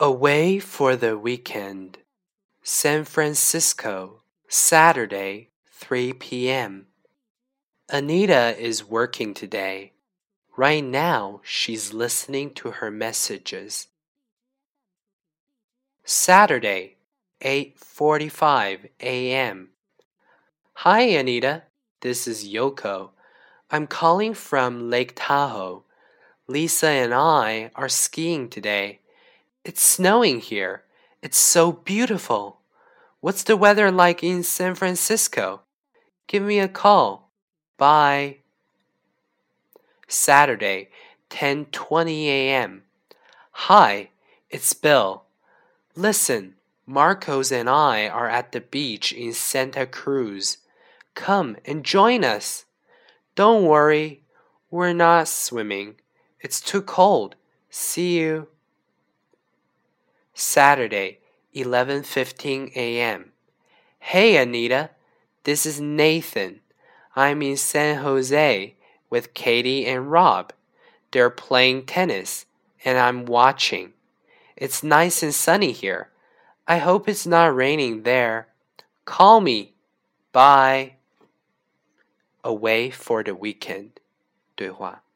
Away for the weekend. San Francisco, Saturday, 3 p.m. Anita is working today. Right now, she's listening to her messages. Saturday, 8:45 a.m. Hi Anita, this is Yoko. I'm calling from Lake Tahoe. Lisa and I are skiing today. It's snowing here. It's so beautiful. What's the weather like in San Francisco? Give me a call. Bye. Saturday, 10:20 a.m. Hi, it's Bill. Listen, Marcos and I are at the beach in Santa Cruz. Come and join us. Don't worry, we're not swimming. It's too cold. See you. Saturday, 11:15 a.m. Hey Anita, this is Nathan. I'm in San Jose with Katie and Rob. They're playing tennis and I'm watching. It's nice and sunny here. I hope it's not raining there. Call me. Bye. Away for the weekend. 对话。